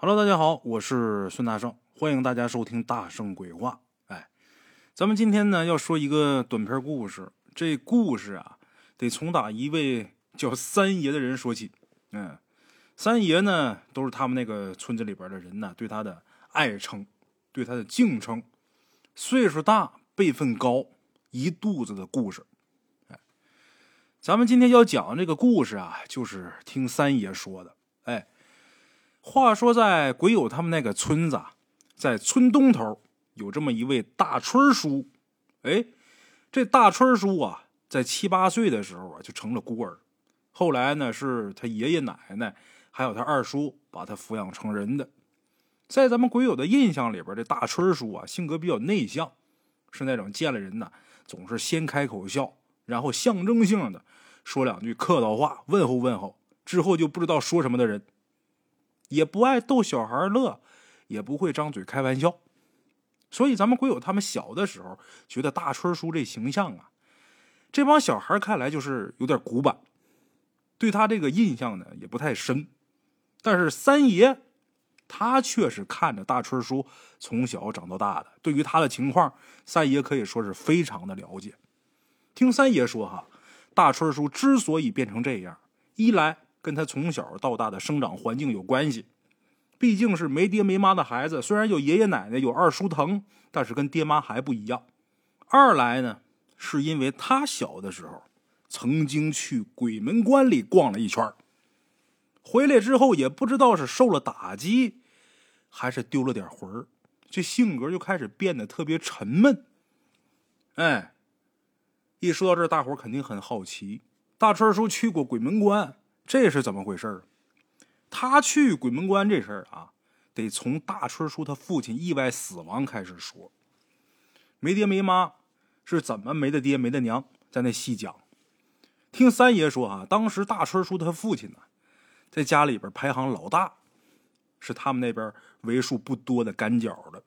Hello，大家好，我是孙大圣，欢迎大家收听大圣鬼话。哎，咱们今天呢要说一个短篇故事，这故事啊得从打一位叫三爷的人说起。嗯，三爷呢都是他们那个村子里边的人呢对他的爱称，对他的敬称。岁数大，辈分高，一肚子的故事。哎，咱们今天要讲这个故事啊，就是听三爷说的。哎。话说，在鬼友他们那个村子，在村东头有这么一位大春叔。哎，这大春叔啊，在七八岁的时候啊，就成了孤儿。后来呢，是他爷爷奶奶还有他二叔把他抚养成人的。在咱们鬼友的印象里边，这大春叔啊，性格比较内向，是那种见了人呢，总是先开口笑，然后象征性的说两句客套话，问候问候，之后就不知道说什么的人。也不爱逗小孩乐，也不会张嘴开玩笑，所以咱们鬼友他们小的时候觉得大春叔这形象啊，这帮小孩看来就是有点古板，对他这个印象呢也不太深。但是三爷他却是看着大春叔从小长到大的，对于他的情况，三爷可以说是非常的了解。听三爷说哈，大春叔之所以变成这样，一来。跟他从小到大的生长环境有关系，毕竟是没爹没妈的孩子，虽然有爷爷奶奶有二叔疼，但是跟爹妈还不一样。二来呢，是因为他小的时候曾经去鬼门关里逛了一圈，回来之后也不知道是受了打击，还是丢了点魂儿，这性格就开始变得特别沉闷。哎，一说到这，大伙肯定很好奇，大春叔去过鬼门关。这是怎么回事他去鬼门关这事儿啊，得从大春叔他父亲意外死亡开始说。没爹没妈是怎么没的爹没的娘，在那细讲。听三爷说啊，当时大春叔他父亲呢，在家里边排行老大，是他们那边为数不多的赶脚的。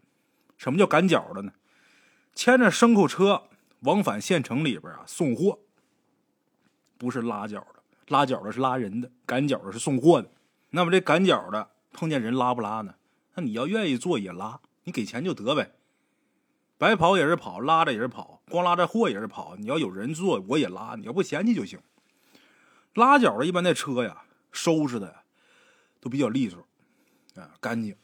什么叫赶脚的呢？牵着牲口车往返县城里边啊送货，不是拉脚的。拉脚的是拉人的，赶脚的是送货的。那么这赶脚的碰见人拉不拉呢？那你要愿意做也拉，你给钱就得呗。白跑也是跑，拉着也是跑，光拉着货也是跑。你要有人做，我也拉，你要不嫌弃就行。拉脚的一般那车呀，收拾的都比较利索，啊，干净，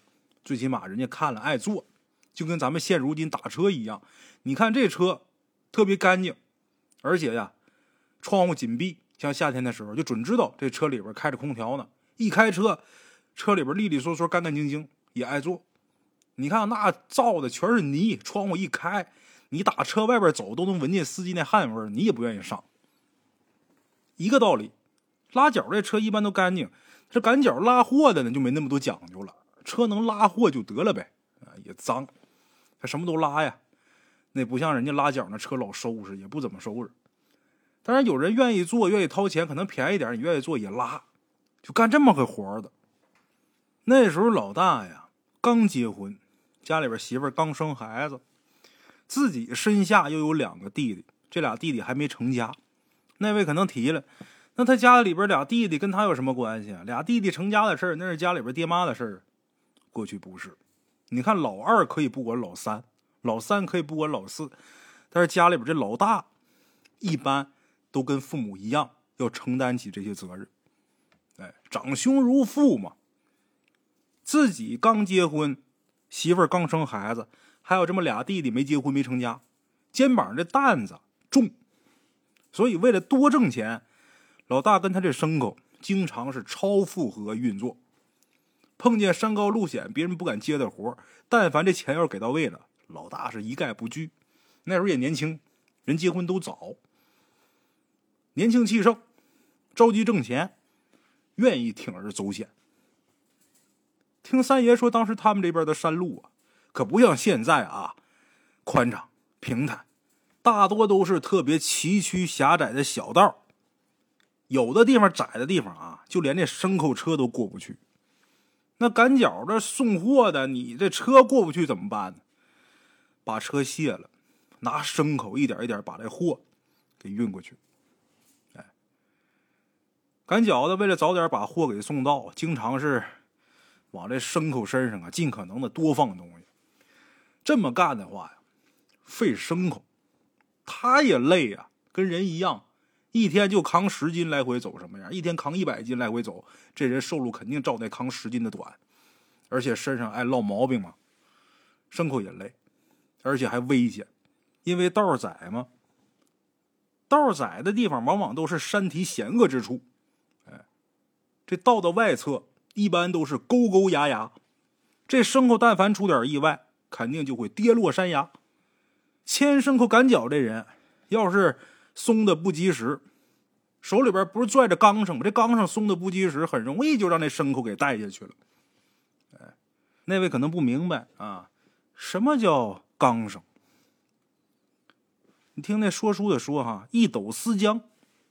最起码人家看了爱坐，就跟咱们现如今打车一样。你看这车特别干净，而且呀，窗户紧闭。像夏天的时候，就准知道这车里边开着空调呢。一开车，车里边利利索索、干干净净，也爱坐。你看那造的全是泥，窗户一开，你打车外边走都能闻见司机那汗味你也不愿意上。一个道理，拉脚这车一般都干净，这赶脚拉货的呢就没那么多讲究了。车能拉货就得了呗，啊，也脏，他什么都拉呀。那不像人家拉脚那车老收拾，也不怎么收拾。当然，有人愿意做，愿意掏钱，可能便宜点，你愿意做也拉，就干这么个活的。那时候老大呀刚结婚，家里边媳妇刚生孩子，自己身下又有两个弟弟，这俩弟弟还没成家。那位可能提了，那他家里边俩弟弟跟他有什么关系啊？俩弟弟成家的事儿，那是家里边爹妈的事儿。过去不是，你看老二可以不管老三，老三可以不管老四，但是家里边这老大一般。都跟父母一样，要承担起这些责任。哎，长兄如父嘛。自己刚结婚，媳妇儿刚生孩子，还有这么俩弟弟没结婚没成家，肩膀这担子重。所以为了多挣钱，老大跟他这牲口经常是超负荷运作。碰见山高路险，别人不敢接的活但凡这钱要是给到位了，老大是一概不拒。那时候也年轻，人结婚都早。年轻气盛，着急挣钱，愿意铤而走险。听三爷说，当时他们这边的山路啊，可不像现在啊，宽敞平坦，大多都是特别崎岖狭窄的小道。有的地方窄的地方啊，就连这牲口车都过不去。那赶脚的送货的，你这车过不去怎么办呢？把车卸了，拿牲口一点一点把这货给运过去。赶脚的为了早点把货给送到，经常是往这牲口身上啊尽可能的多放东西。这么干的话呀，费牲口，他也累呀，跟人一样，一天就扛十斤来回走什么样？一天扛一百斤来回走，这人瘦路肯定照那扛十斤的短，而且身上爱落毛病嘛，牲口也累，而且还危险，因为道窄嘛。道窄的地方往往都是山体险恶之处，这道的外侧一般都是沟沟崖崖，这牲口但凡出点意外，肯定就会跌落山崖。牵牲口赶脚这人，要是松的不及时，手里边不是拽着钢绳吗？这钢绳松的不及时，很容易就让那牲口给带下去了。哎，那位可能不明白啊，什么叫钢绳？你听那说书的说哈，一斗丝浆，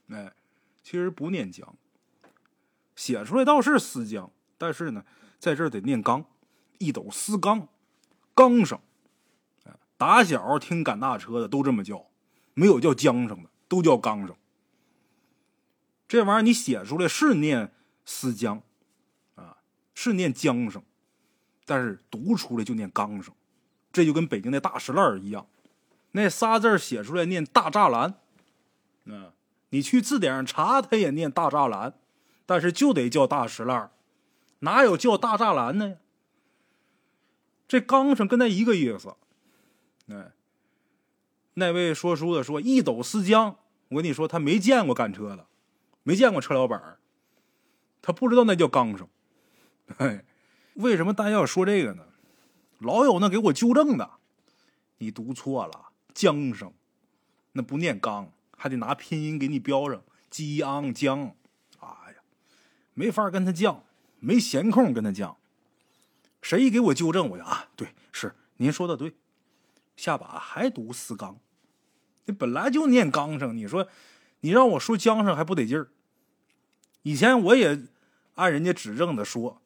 哎，其实不念江，写出来倒是丝浆，但是呢，在这儿得念钢，一斗丝钢，钢绳。打小听赶大车的都这么叫，没有叫缰绳的，都叫钢绳。这玩意儿你写出来是念丝浆，啊，是念缰绳，但是读出来就念钢绳，这就跟北京那大石烂一样。那仨字写出来念大栅栏，啊，你去字典上查，他也念大栅栏，但是就得叫大石烂哪有叫大栅栏呢？这钢绳跟那一个意思。哎，那位说书的说一斗四江，我跟你说，他没见过赶车的，没见过车老板他不知道那叫钢绳。哎，为什么大家要说这个呢？老有那给我纠正的，你读错了。缰绳，那不念钢，还得拿拼音给你标上。激昂江，哎呀，没法跟他犟，没闲空跟他犟。谁给我纠正，我就啊，对，是您说的对。下把还读四钢，你本来就念钢绳，你说你让我说缰绳还不得劲儿。以前我也按人家指正的说，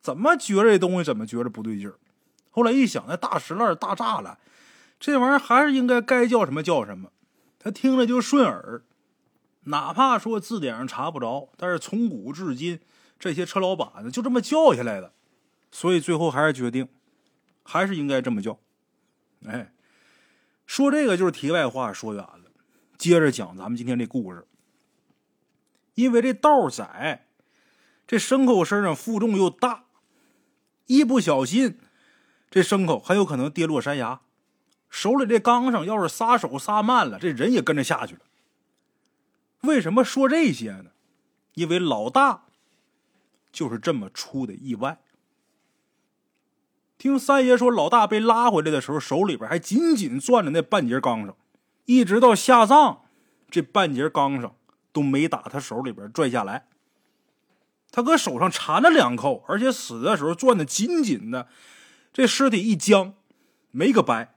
怎么觉着这东西怎么觉着不对劲儿。后来一想，那大石烂、大栅栏。这玩意儿还是应该该叫什么叫什么，他听着就顺耳。哪怕说字典上查不着，但是从古至今，这些车老板子就这么叫下来的，所以最后还是决定，还是应该这么叫。哎，说这个就是题外话，说远了。接着讲咱们今天这故事，因为这道窄，这牲口身上负重又大，一不小心，这牲口很有可能跌落山崖。手里这钢绳要是撒手撒慢了，这人也跟着下去了。为什么说这些呢？因为老大就是这么出的意外。听三爷说，老大被拉回来的时候，手里边还紧紧攥着那半截钢绳，一直到下葬，这半截钢绳都没打他手里边拽下来。他搁手上缠了两扣，而且死的时候攥的紧紧的，这尸体一僵，没个掰。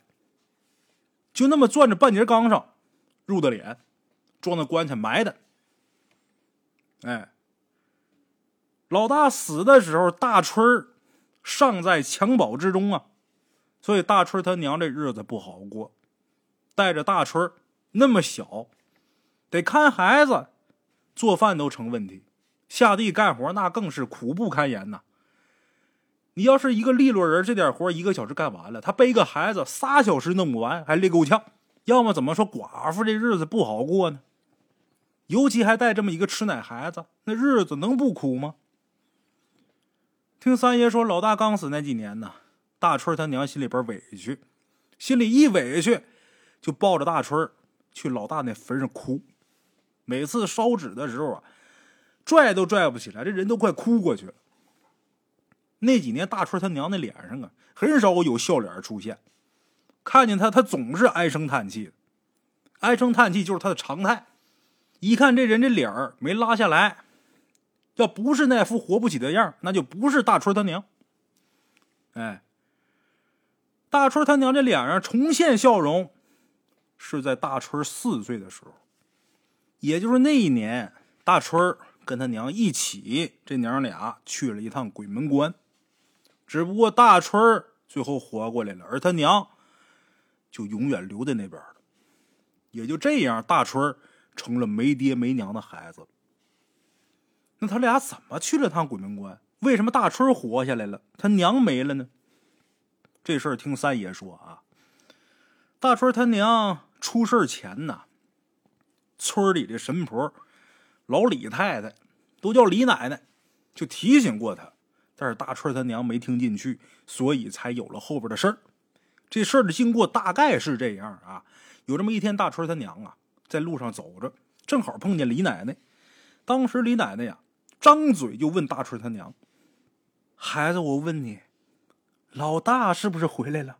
就那么攥着半截钢绳，入的脸，装的棺材埋的。哎，老大死的时候，大春尚在襁褓之中啊，所以大春他娘这日子不好过，带着大春那么小，得看孩子，做饭都成问题，下地干活那更是苦不堪言呐。你要是一个利落人，这点活一个小时干完了，他背个孩子仨小时弄不完，还累够呛。要么怎么说寡妇这日子不好过呢？尤其还带这么一个吃奶孩子，那日子能不苦吗？听三爷说，老大刚死那几年呢，大春他娘心里边委屈，心里一委屈，就抱着大春去老大那坟上哭。每次烧纸的时候啊，拽都拽不起来，这人都快哭过去了。那几年，大春他娘那脸上啊，很少有笑脸出现。看见他，他总是唉声叹气的，唉声叹气就是他的常态。一看这人这脸儿没拉下来，要不是那副活不起的样那就不是大春他娘。哎，大春他娘这脸上重现笑容，是在大春四岁的时候，也就是那一年，大春跟他娘一起，这娘俩去了一趟鬼门关。只不过大春最后活过来了，而他娘就永远留在那边了。也就这样，大春成了没爹没娘的孩子。那他俩怎么去了趟鬼门关？为什么大春活下来了，他娘没了呢？这事儿听三爷说啊，大春他娘出事前呢，村里的神婆老李太太都叫李奶奶，就提醒过他，但是大春他娘没听进去，所以才有了后边的事儿。这事儿的经过大概是这样啊，有这么一天，大春他娘啊在路上走着，正好碰见李奶奶。当时李奶奶呀，张嘴就问大春他娘：“孩子，我问你。”老大是不是回来了？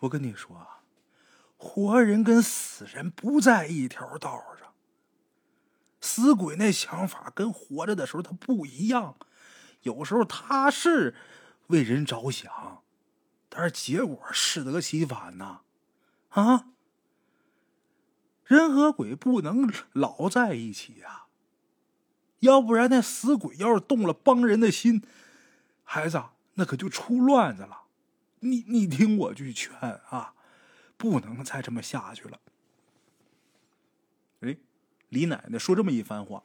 我跟你说啊，活人跟死人不在一条道上。死鬼那想法跟活着的时候他不一样，有时候他是为人着想，但是结果适得其反呐！啊，人和鬼不能老在一起呀，要不然那死鬼要是动了帮人的心，孩子。那可就出乱子了，你你听我句劝啊，不能再这么下去了。哎，李奶奶说这么一番话，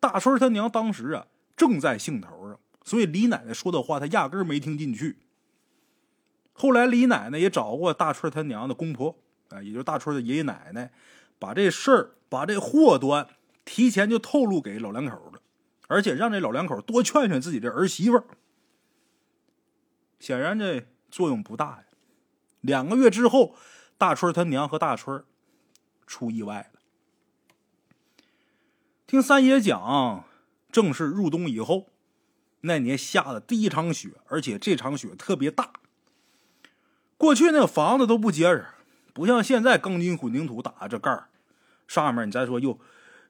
大春他娘当时啊正在兴头上，所以李奶奶说的话他压根没听进去。后来李奶奶也找过大春他娘的公婆啊，也就是大春的爷爷奶奶，把这事儿把这祸端提前就透露给老两口了。而且让这老两口多劝劝自己的儿媳妇儿，显然这作用不大呀。两个月之后，大春他娘和大春出意外了。听三爷讲，正是入冬以后，那年下的第一场雪，而且这场雪特别大。过去那个房子都不结实，不像现在钢筋混凝土打的这盖儿，上面你再说又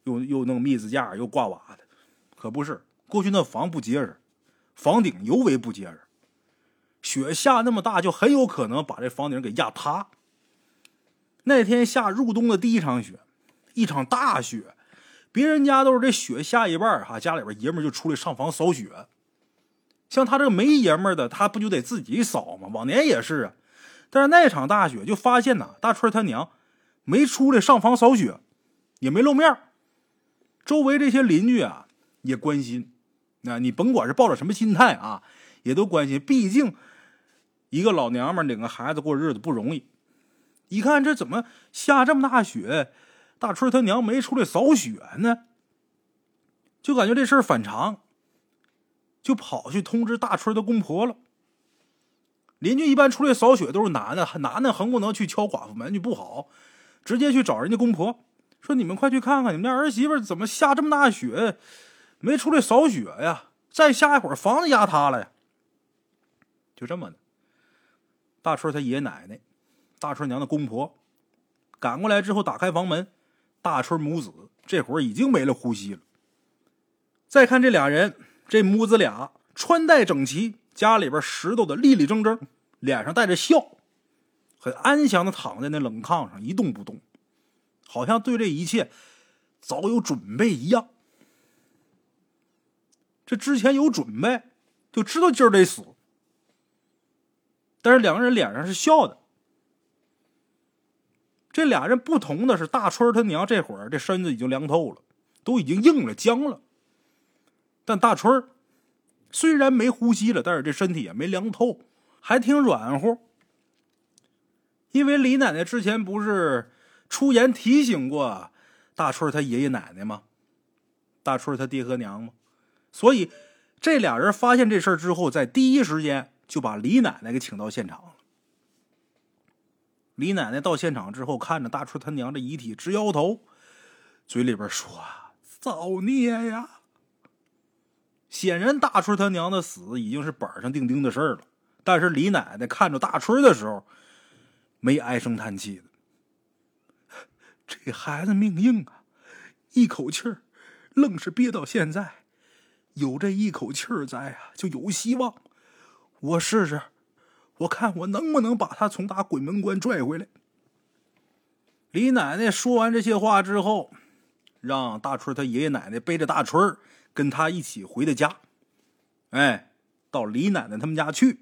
又又弄密字架，又挂瓦的。可不是，过去那房不结实，房顶尤为不结实。雪下那么大，就很有可能把这房顶给压塌。那天下入冬的第一场雪，一场大雪，别人家都是这雪下一半哈，家里边爷们就出来上房扫雪。像他这个没爷们的，他不就得自己扫吗？往年也是啊。但是那场大雪，就发现呐，大春他娘没出来上房扫雪，也没露面。周围这些邻居啊。也关心，那你甭管是抱着什么心态啊，也都关心。毕竟一个老娘们领个孩子过日子不容易。一看这怎么下这么大雪，大春他娘没出来扫雪呢，就感觉这事儿反常，就跑去通知大春的公婆了。邻居一般出来扫雪都是男的，男的横不能去敲寡妇门就不好，直接去找人家公婆说：“你们快去看看，你们家儿媳妇怎么下这么大雪？”没出来扫雪呀，再下一会儿房子压塌了呀。就这么的，大春他爷爷奶奶、大春娘的公婆赶过来之后，打开房门，大春母子这会儿已经没了呼吸了。再看这俩人，这母子俩穿戴整齐，家里边拾掇的立立正正，脸上带着笑，很安详的躺在那冷炕上一动不动，好像对这一切早有准备一样。这之前有准备，就知道今儿得死。但是两个人脸上是笑的。这俩人不同的是，大春他娘这会儿这身子已经凉透了，都已经硬了僵了。但大春虽然没呼吸了，但是这身体也没凉透，还挺软乎。因为李奶奶之前不是出言提醒过大春他爷爷奶奶吗？大春他爹和娘吗？所以，这俩人发现这事儿之后，在第一时间就把李奶奶给请到现场了。李奶奶到现场之后，看着大春他娘的遗体，直摇头，嘴里边说：“造孽呀！”显然，大春他娘的死已经是板上钉钉的事儿了。但是，李奶奶看着大春的时候，没唉声叹气的。这孩子命硬啊，一口气儿，愣是憋到现在。有这一口气儿在啊，就有希望。我试试，我看我能不能把他从打鬼门关拽回来。李奶奶说完这些话之后，让大春他爷爷奶奶背着大春跟他一起回的家。哎，到李奶奶他们家去。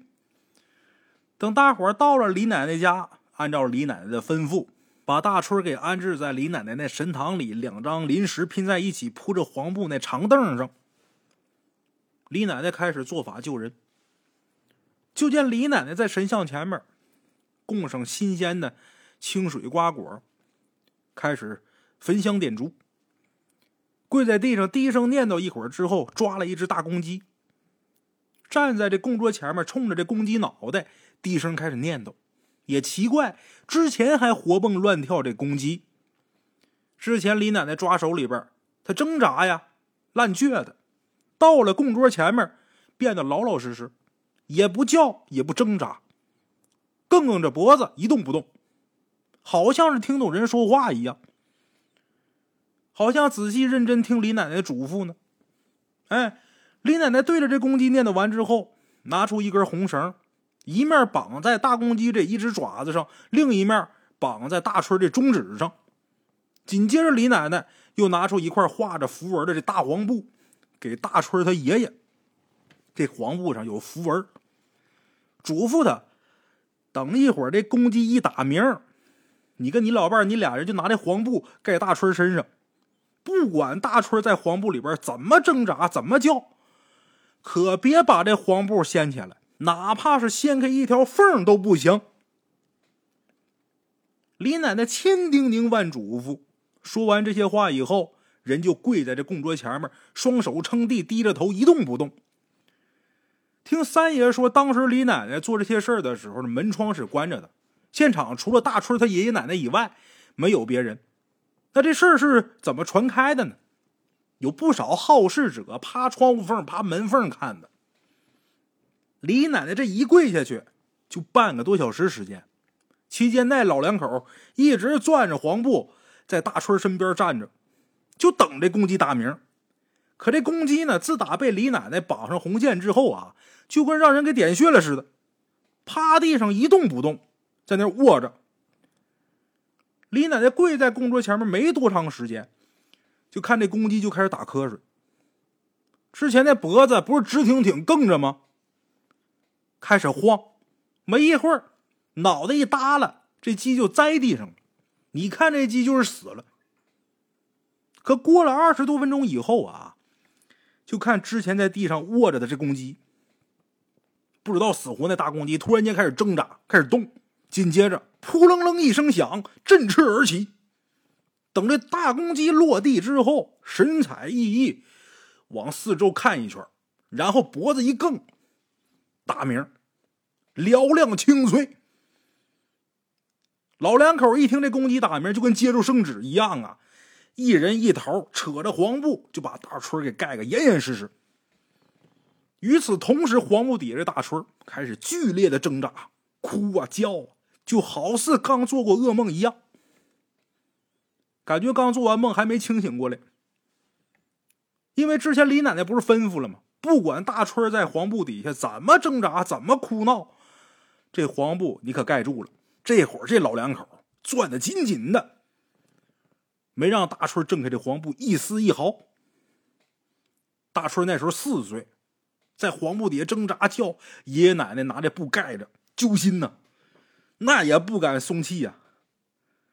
等大伙到了李奶奶家，按照李奶奶的吩咐，把大春给安置在李奶奶那神堂里两张临时拼在一起、铺着黄布那长凳上。李奶奶开始做法救人。就见李奶奶在神像前面供上新鲜的清水瓜果，开始焚香点烛，跪在地上低声念叨一会儿之后，抓了一只大公鸡，站在这供桌前面，冲着这公鸡脑袋低声开始念叨。也奇怪，之前还活蹦乱跳这公鸡，之前李奶奶抓手里边，它挣扎呀，烂倔的，到了供桌前面，变得老老实实。也不叫，也不挣扎，梗梗着脖子一动不动，好像是听懂人说话一样，好像仔细认真听李奶奶嘱咐呢。哎，李奶奶对着这公鸡念叨完之后，拿出一根红绳，一面绑在大公鸡这一只爪子上，另一面绑在大春的中指上。紧接着，李奶奶又拿出一块画着符文的这大黄布，给大春他爷爷。这黄布上有符文，嘱咐他等一会儿这公鸡一打鸣，你跟你老伴，你俩人就拿这黄布盖大春身上，不管大春在黄布里边怎么挣扎，怎么叫，可别把这黄布掀起来，哪怕是掀开一条缝都不行。李奶奶千叮咛万嘱咐，说完这些话以后，人就跪在这供桌前面，双手撑地，低着头一动不动。听三爷说，当时李奶奶做这些事儿的时候，门窗是关着的，现场除了大春他爷爷奶奶以外，没有别人。那这事儿是怎么传开的呢？有不少好事者趴窗户缝、趴门缝看的。李奶奶这一跪下去，就半个多小时时间，期间那老两口一直攥着黄布，在大春身边站着，就等这公鸡打鸣。可这公鸡呢，自打被李奶奶绑上红线之后啊。就跟让人给点穴了似的，趴地上一动不动，在那卧着。李奶奶跪在供桌前面没多长时间，就看这公鸡就开始打瞌睡。之前那脖子不是直挺挺梗着吗？开始晃，没一会儿，脑袋一耷拉，这鸡就栽地上了。你看这鸡就是死了。可过了二十多分钟以后啊，就看之前在地上卧着的这公鸡。不知道死活那大公鸡突然间开始挣扎，开始动，紧接着扑棱棱一声响，振翅而起。等这大公鸡落地之后，神采奕奕，往四周看一圈，然后脖子一梗，大鸣，嘹亮清脆。老两口一听这公鸡打鸣，就跟接住圣旨一样啊，一人一头，扯着黄布就把大春给盖个严严实实。与此同时，黄布底下这大春开始剧烈的挣扎、哭啊叫啊，就好似刚做过噩梦一样，感觉刚做完梦还没清醒过来。因为之前李奶奶不是吩咐了吗？不管大春在黄布底下怎么挣扎、怎么哭闹，这黄布你可盖住了。这会儿这老两口攥得紧紧的，没让大春挣开这黄布一丝一毫。大春那时候四岁。在黄布底下挣扎叫，爷爷奶奶拿这布盖着，揪心呢，那也不敢松气呀。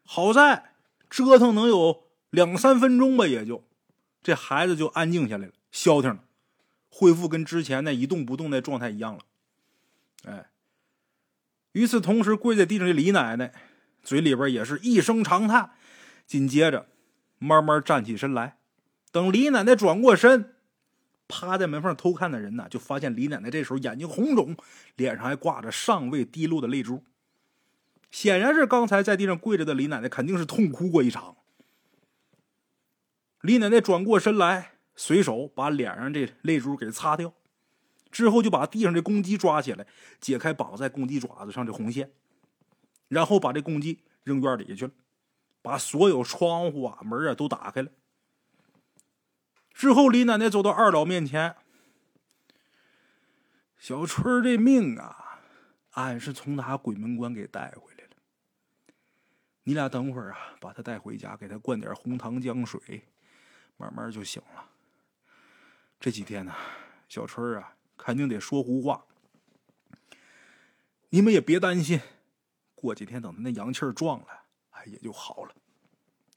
好在折腾能有两三分钟吧，也就这孩子就安静下来了，消停了，恢复跟之前那一动不动的状态一样了。哎，与此同时，跪在地上的李奶奶嘴里边也是一声长叹，紧接着慢慢站起身来。等李奶奶转过身。趴在门缝偷看的人呢，就发现李奶奶这时候眼睛红肿，脸上还挂着尚未滴落的泪珠，显然是刚才在地上跪着的李奶奶肯定是痛哭过一场。李奶奶转过身来，随手把脸上这泪珠给擦掉，之后就把地上这公鸡抓起来，解开绑在公鸡爪子上的红线，然后把这公鸡扔院里去了，把所有窗户啊门啊都打开了。之后，李奶奶走到二老面前：“小春这命啊，俺是从他鬼门关给带回来。你俩等会儿啊，把他带回家，给他灌点红糖姜水，慢慢就醒了。这几天呢，小春啊，肯定得说胡话。你们也别担心，过几天等他那阳气儿壮了，哎，也就好了。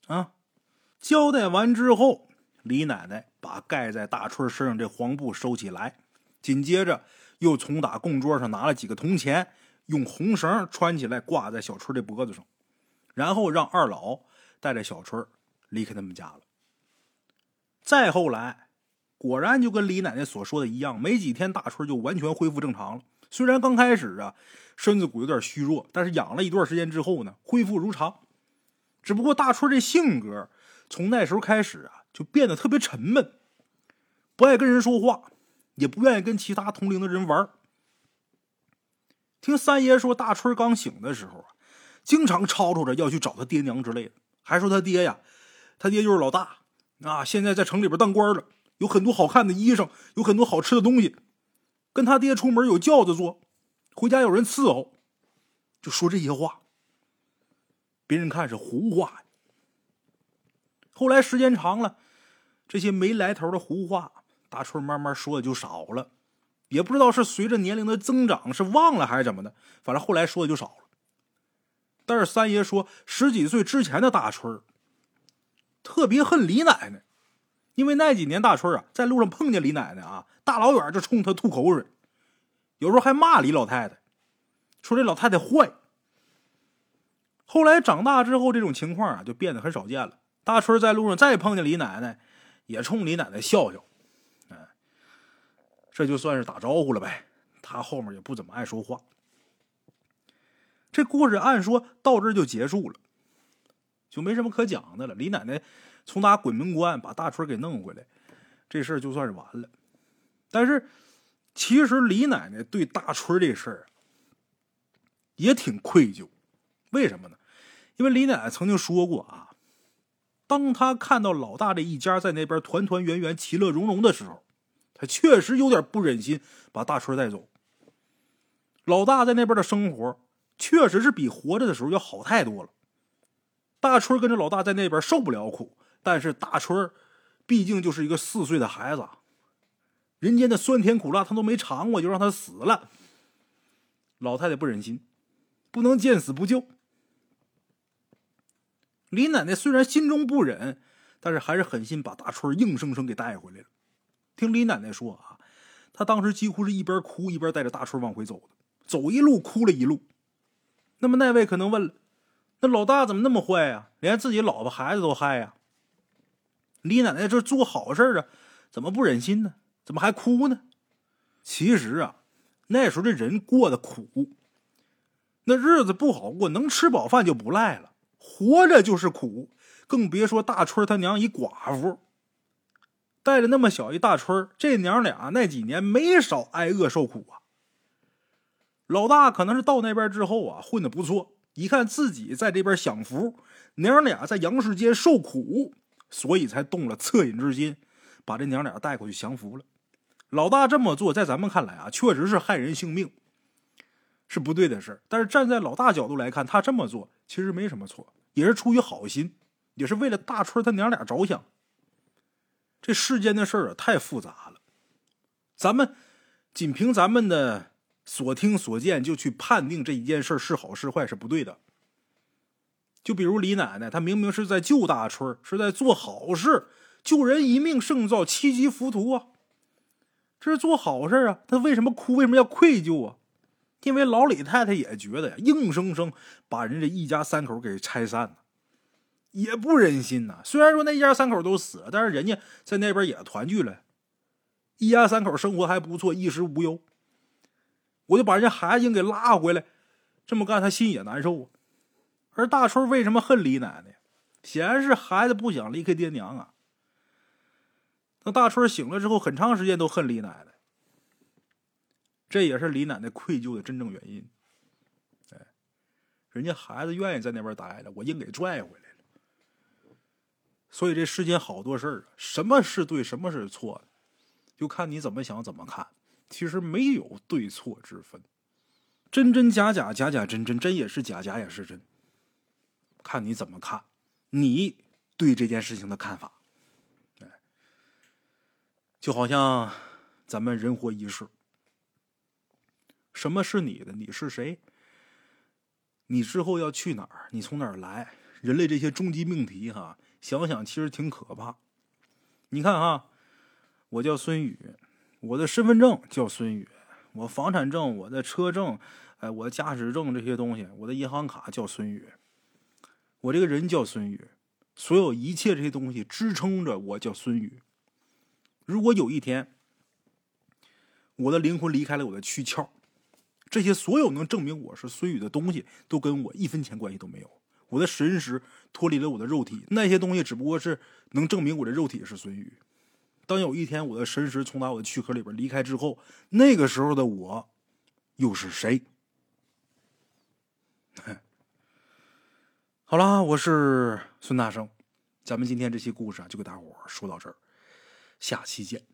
啊，交代完之后。”李奶奶把盖在大春身上这黄布收起来，紧接着又从打供桌上拿了几个铜钱，用红绳穿起来挂在小春的脖子上，然后让二老带着小春离开他们家了。再后来，果然就跟李奶奶所说的一样，没几天大春就完全恢复正常了。虽然刚开始啊身子骨有点虚弱，但是养了一段时间之后呢，恢复如常。只不过大春这性格从那时候开始啊就变得特别沉闷，不爱跟人说话，也不愿意跟其他同龄的人玩。听三爷说，大春刚醒的时候啊，经常吵吵着要去找他爹娘之类的，还说他爹呀，他爹就是老大。啊，现在在城里边当官了，有很多好看的衣裳，有很多好吃的东西。跟他爹出门有轿子坐，回家有人伺候，就说这些话。别人看是胡话。后来时间长了，这些没来头的胡话，大春慢慢说的就少了。也不知道是随着年龄的增长，是忘了还是怎么的，反正后来说的就少了。但是三爷说，十几岁之前的大春特别恨李奶奶，因为那几年大春啊，在路上碰见李奶奶啊，大老远就冲她吐口水，有时候还骂李老太太，说这老太太坏。后来长大之后，这种情况啊就变得很少见了。大春在路上再碰见李奶奶，也冲李奶奶笑笑，哎，这就算是打招呼了呗。他后面也不怎么爱说话。这故事按说到这就结束了。就没什么可讲的了。李奶奶从打鬼门关把大春给弄回来，这事儿就算是完了。但是，其实李奶奶对大春这事儿也挺愧疚。为什么呢？因为李奶奶曾经说过啊，当她看到老大这一家在那边团团圆圆、其乐融融的时候，她确实有点不忍心把大春带走。老大在那边的生活确实是比活着的时候要好太多了。大春跟着老大在那边受不了苦，但是大春毕竟就是一个四岁的孩子，人间的酸甜苦辣他都没尝过，就让他死了。老太太不忍心，不能见死不救。李奶奶虽然心中不忍，但是还是狠心把大春硬生生给带回来了。听李奶奶说啊，她当时几乎是一边哭一边带着大春往回走的，走一路哭了一路。那么那位可能问了。那老大怎么那么坏呀？连自己老婆孩子都害呀！李奶奶这做好事啊，怎么不忍心呢？怎么还哭呢？其实啊，那时候这人过得苦，那日子不好过，能吃饱饭就不赖了。活着就是苦，更别说大春他娘一寡妇，带着那么小一大春，这娘俩那几年没少挨饿受苦啊。老大可能是到那边之后啊，混的不错。一看自己在这边享福，娘俩在阳世间受苦，所以才动了恻隐之心，把这娘俩带过去享福了。老大这么做，在咱们看来啊，确实是害人性命，是不对的事但是站在老大角度来看，他这么做其实没什么错，也是出于好心，也是为了大春他娘俩着想。这世间的事儿啊，太复杂了，咱们仅凭咱们的。所听所见就去判定这一件事是好是坏是不对的。就比如李奶奶，她明明是在救大春，是在做好事，救人一命胜造七级浮屠啊，这是做好事啊。她为什么哭？为什么要愧疚啊？因为老李太太也觉得呀，硬生生把人家一家三口给拆散了，也不忍心呐。虽然说那一家三口都死了，但是人家在那边也团聚了，一家三口生活还不错，衣食无忧。我就把人家孩子硬给拉回来，这么干他心也难受啊。而大春为什么恨李奶奶？显然是孩子不想离开爹娘啊。等大春醒了之后，很长时间都恨李奶奶，这也是李奶奶愧疚的真正原因。哎，人家孩子愿意在那边待着，我硬给拽回来了。所以这世间好多事儿，什么是对，什么是错的，就看你怎么想，怎么看。其实没有对错之分，真真假假，假假真真，真也是假，假也是真，看你怎么看，你对这件事情的看法。就好像咱们人活一世，什么是你的？你是谁？你之后要去哪儿？你从哪儿来？人类这些终极命题，哈，想想其实挺可怕。你看哈，我叫孙宇。我的身份证叫孙宇，我房产证、我的车证、哎，我的驾驶证这些东西，我的银行卡叫孙宇，我这个人叫孙宇，所有一切这些东西支撑着我叫孙宇。如果有一天我的灵魂离开了我的躯壳，这些所有能证明我是孙宇的东西都跟我一分钱关系都没有。我的神识脱离了我的肉体，那些东西只不过是能证明我的肉体是孙宇。当有一天我的神识从打我的躯壳里边离开之后，那个时候的我又是谁？好啦，我是孙大圣，咱们今天这期故事啊，就给大伙说到这儿，下期见。